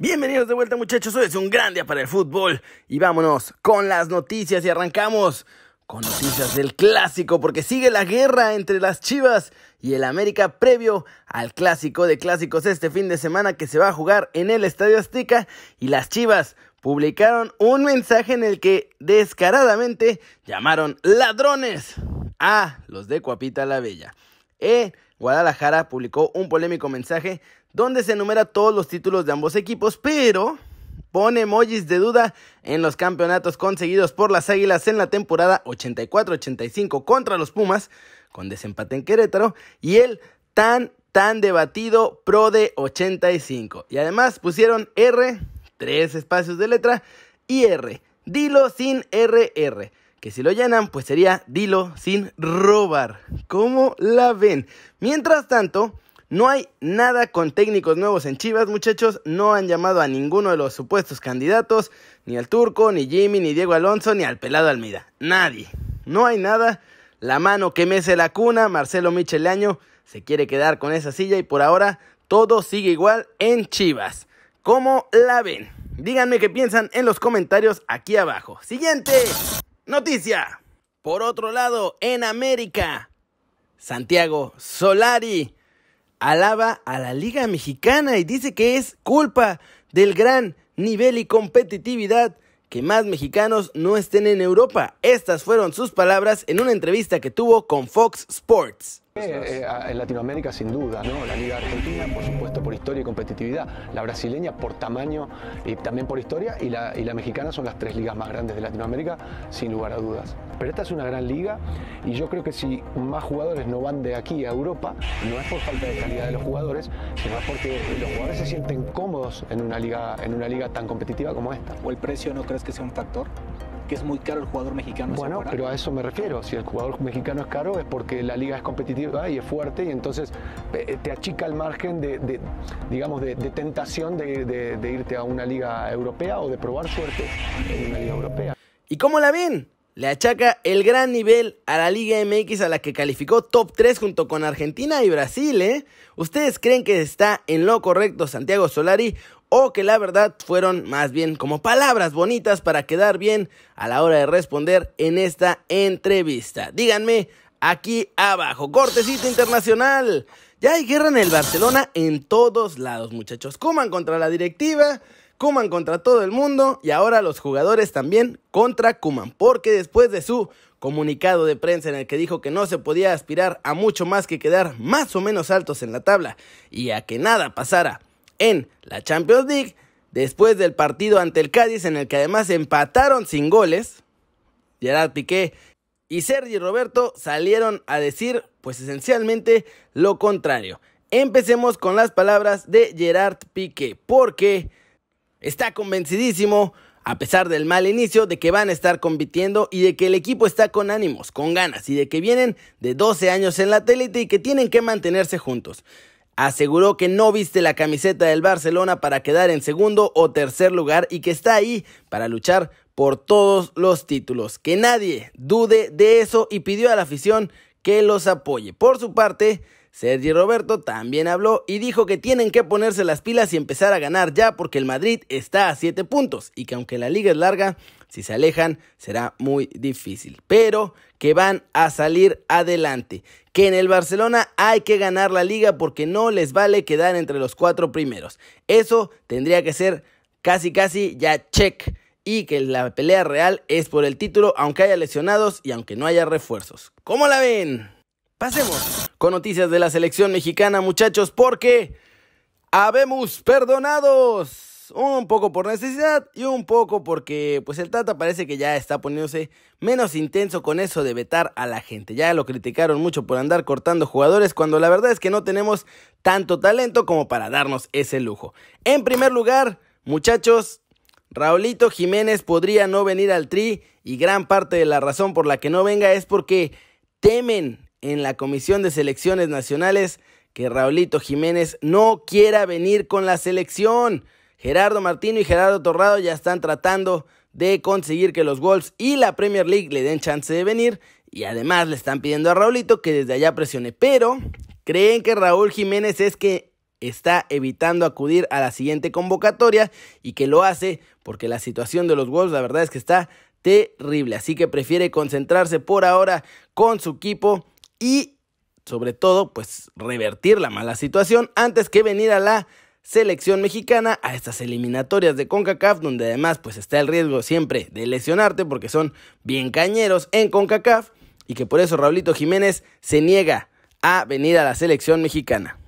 Bienvenidos de vuelta muchachos, hoy es un gran día para el fútbol. Y vámonos con las noticias y arrancamos con noticias del clásico porque sigue la guerra entre las Chivas y el América previo al clásico de clásicos este fin de semana que se va a jugar en el Estadio Azteca. Y las Chivas publicaron un mensaje en el que descaradamente llamaron ladrones a los de Cuapita la Bella. E Guadalajara publicó un polémico mensaje donde se enumera todos los títulos de ambos equipos, pero pone emojis de duda en los campeonatos conseguidos por las Águilas en la temporada 84-85 contra los Pumas, con desempate en Querétaro, y el tan, tan debatido Pro de 85. Y además pusieron R, tres espacios de letra, y R, dilo sin RR que si lo llenan, pues sería dilo sin robar. ¿Cómo la ven? Mientras tanto, no hay nada con técnicos nuevos en Chivas, muchachos. No han llamado a ninguno de los supuestos candidatos, ni al Turco, ni Jimmy, ni Diego Alonso, ni al Pelado Almeida. Nadie. No hay nada. La mano que mece la cuna, Marcelo Micheleaño, se quiere quedar con esa silla y por ahora todo sigue igual en Chivas. ¿Cómo la ven? Díganme qué piensan en los comentarios aquí abajo. Siguiente noticia. Por otro lado, en América, Santiago Solari alaba a la Liga Mexicana y dice que es culpa del gran nivel y competitividad que más mexicanos no estén en Europa. Estas fueron sus palabras en una entrevista que tuvo con Fox Sports. Eh, eh, en Latinoamérica sin duda, ¿no? La Liga Argentina, por supuesto, por historia y competitividad. La brasileña por tamaño y también por historia. Y la, y la mexicana son las tres ligas más grandes de Latinoamérica, sin lugar a dudas. Pero esta es una gran liga y yo creo que si más jugadores no van de aquí a Europa, no es por falta de calidad de los jugadores, sino porque los jugadores se sienten cómodos en una liga, en una liga tan competitiva como esta. ¿O el precio no crees que sea un factor? Que es muy caro el jugador mexicano. Bueno, pero a eso me refiero. Si el jugador mexicano es caro es porque la liga es competitiva y es fuerte y entonces eh, te achica el margen de, digamos, de, tentación de, irte a una liga europea o de probar suerte en una liga europea. ¿Y cómo la ven? Le achaca el gran nivel a la Liga MX a la que calificó top 3 junto con Argentina y Brasil, ¿eh? ¿Ustedes creen que está en lo correcto Santiago Solari o que la verdad fueron más bien como palabras bonitas para quedar bien a la hora de responder en esta entrevista. Díganme aquí abajo, cortecito internacional. Ya hay guerra en el Barcelona en todos lados, muchachos. Coman contra la directiva, Kuman contra todo el mundo y ahora los jugadores también contra Kuman, porque después de su comunicado de prensa en el que dijo que no se podía aspirar a mucho más que quedar más o menos altos en la tabla y a que nada pasara en la Champions League después del partido ante el Cádiz en el que además empataron sin goles. Gerard Piqué y Sergi Roberto salieron a decir pues esencialmente lo contrario. Empecemos con las palabras de Gerard Piqué porque está convencidísimo a pesar del mal inicio, de que van a estar compitiendo y de que el equipo está con ánimos, con ganas y de que vienen de 12 años en la télite y que tienen que mantenerse juntos aseguró que no viste la camiseta del Barcelona para quedar en segundo o tercer lugar y que está ahí para luchar por todos los títulos. Que nadie dude de eso y pidió a la afición que los apoye. Por su parte, Sergi Roberto también habló y dijo que tienen que ponerse las pilas y empezar a ganar ya porque el Madrid está a 7 puntos y que aunque la liga es larga, si se alejan será muy difícil, pero que van a salir adelante, que en el Barcelona hay que ganar la liga porque no les vale quedar entre los cuatro primeros. Eso tendría que ser casi casi ya check y que la pelea real es por el título aunque haya lesionados y aunque no haya refuerzos. ¿Cómo la ven? Pasemos con noticias de la selección mexicana, muchachos, porque habemos perdonados. Un poco por necesidad y un poco porque pues el Tata parece que ya está poniéndose menos intenso con eso de vetar a la gente. Ya lo criticaron mucho por andar cortando jugadores cuando la verdad es que no tenemos tanto talento como para darnos ese lujo. En primer lugar, muchachos, Raulito Jiménez podría no venir al Tri y gran parte de la razón por la que no venga es porque temen en la Comisión de Selecciones Nacionales que Raulito Jiménez no quiera venir con la selección. Gerardo Martino y Gerardo Torrado ya están tratando de conseguir que los Wolves y la Premier League le den chance de venir. Y además le están pidiendo a Raulito que desde allá presione, pero creen que Raúl Jiménez es que está evitando acudir a la siguiente convocatoria y que lo hace porque la situación de los Wolves la verdad es que está terrible, así que prefiere concentrarse por ahora con su equipo y sobre todo pues revertir la mala situación antes que venir a la selección mexicana a estas eliminatorias de CONCACAF, donde además pues está el riesgo siempre de lesionarte porque son bien cañeros en CONCACAF y que por eso Raulito Jiménez se niega a venir a la selección mexicana.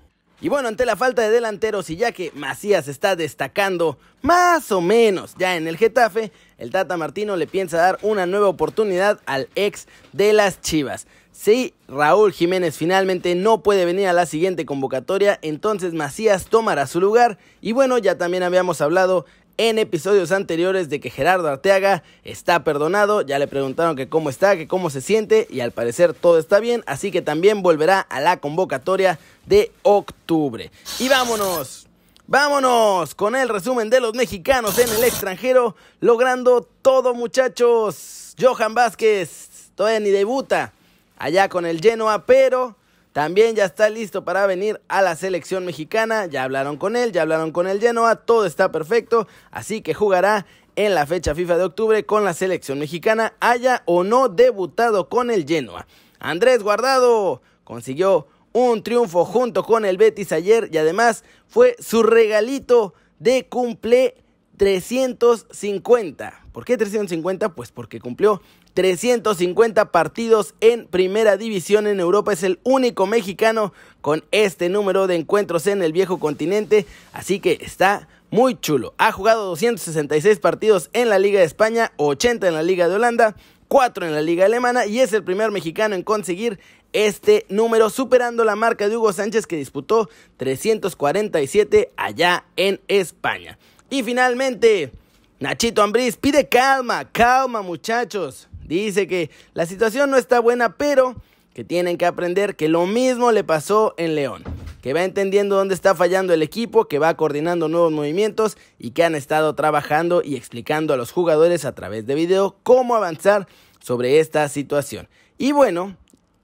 Y bueno, ante la falta de delanteros y ya que Macías está destacando más o menos ya en el Getafe, el Tata Martino le piensa dar una nueva oportunidad al ex de las Chivas. Si Raúl Jiménez finalmente no puede venir a la siguiente convocatoria, entonces Macías tomará su lugar. Y bueno, ya también habíamos hablado en episodios anteriores de que Gerardo Arteaga está perdonado, ya le preguntaron que cómo está, que cómo se siente y al parecer todo está bien, así que también volverá a la convocatoria de octubre. Y vámonos. Vámonos con el resumen de los mexicanos en el extranjero, logrando todo muchachos. Johan Vázquez todavía ni debuta allá con el Genoa, pero también ya está listo para venir a la selección mexicana. Ya hablaron con él, ya hablaron con el Genoa, todo está perfecto. Así que jugará en la fecha FIFA de octubre con la selección mexicana, haya o no debutado con el Genoa. Andrés Guardado consiguió un triunfo junto con el Betis ayer y además fue su regalito de cumple 350. ¿Por qué 350? Pues porque cumplió 350 partidos en primera división en Europa. Es el único mexicano con este número de encuentros en el viejo continente. Así que está muy chulo. Ha jugado 266 partidos en la Liga de España, 80 en la Liga de Holanda, 4 en la Liga Alemana y es el primer mexicano en conseguir este número, superando la marca de Hugo Sánchez que disputó 347 allá en España. Y finalmente, Nachito Ambriz pide calma, calma muchachos. Dice que la situación no está buena, pero que tienen que aprender que lo mismo le pasó en León, que va entendiendo dónde está fallando el equipo, que va coordinando nuevos movimientos y que han estado trabajando y explicando a los jugadores a través de video cómo avanzar sobre esta situación. Y bueno,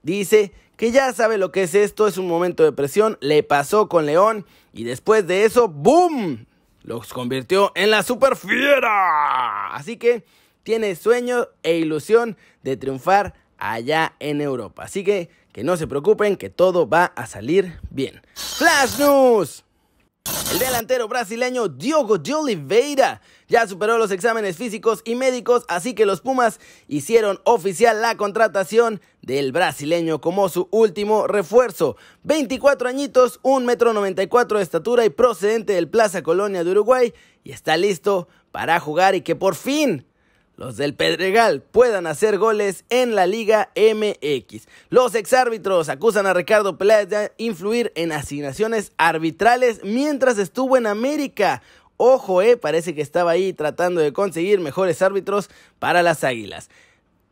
dice que ya sabe lo que es esto, es un momento de presión, le pasó con León y después de eso, ¡boom! Los convirtió en la super fiera. Así que tiene sueño e ilusión de triunfar allá en Europa. Así que que no se preocupen, que todo va a salir bien. Flash News. El delantero brasileño Diogo de Oliveira ya superó los exámenes físicos y médicos, así que los Pumas hicieron oficial la contratación del brasileño como su último refuerzo. 24 añitos, 1 metro 94 de estatura y procedente del Plaza Colonia de Uruguay y está listo para jugar y que por fin los del Pedregal puedan hacer goles en la Liga MX. Los exárbitros acusan a Ricardo Peláez de influir en asignaciones arbitrales mientras estuvo en América. Ojo, eh, parece que estaba ahí tratando de conseguir mejores árbitros para las Águilas.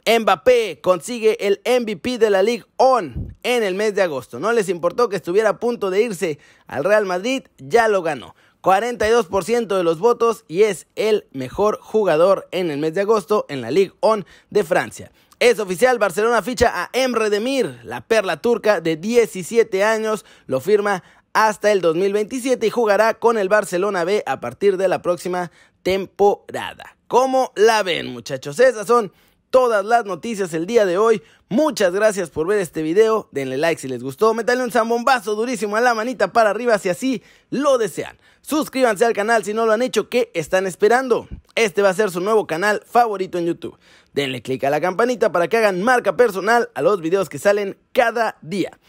Mbappé consigue el MVP de la Ligue On en el mes de agosto. No les importó que estuviera a punto de irse al Real Madrid, ya lo ganó. 42% de los votos y es el mejor jugador en el mes de agosto en la Ligue 1 de Francia. Es oficial, Barcelona ficha a Emre Demir, la perla turca de 17 años, lo firma hasta el 2027 y jugará con el Barcelona B a partir de la próxima temporada. ¿Cómo la ven muchachos? Esas son todas las noticias el día de hoy. Muchas gracias por ver este video. Denle like si les gustó. Métanle un zambombazo durísimo a la manita para arriba si así lo desean. Suscríbanse al canal si no lo han hecho. ¿Qué están esperando? Este va a ser su nuevo canal favorito en YouTube. Denle click a la campanita para que hagan marca personal a los videos que salen cada día.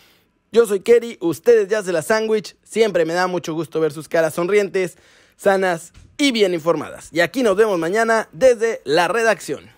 Yo soy Kerry, ustedes ya se la sándwich. Siempre me da mucho gusto ver sus caras sonrientes, sanas y bien informadas. Y aquí nos vemos mañana desde la redacción.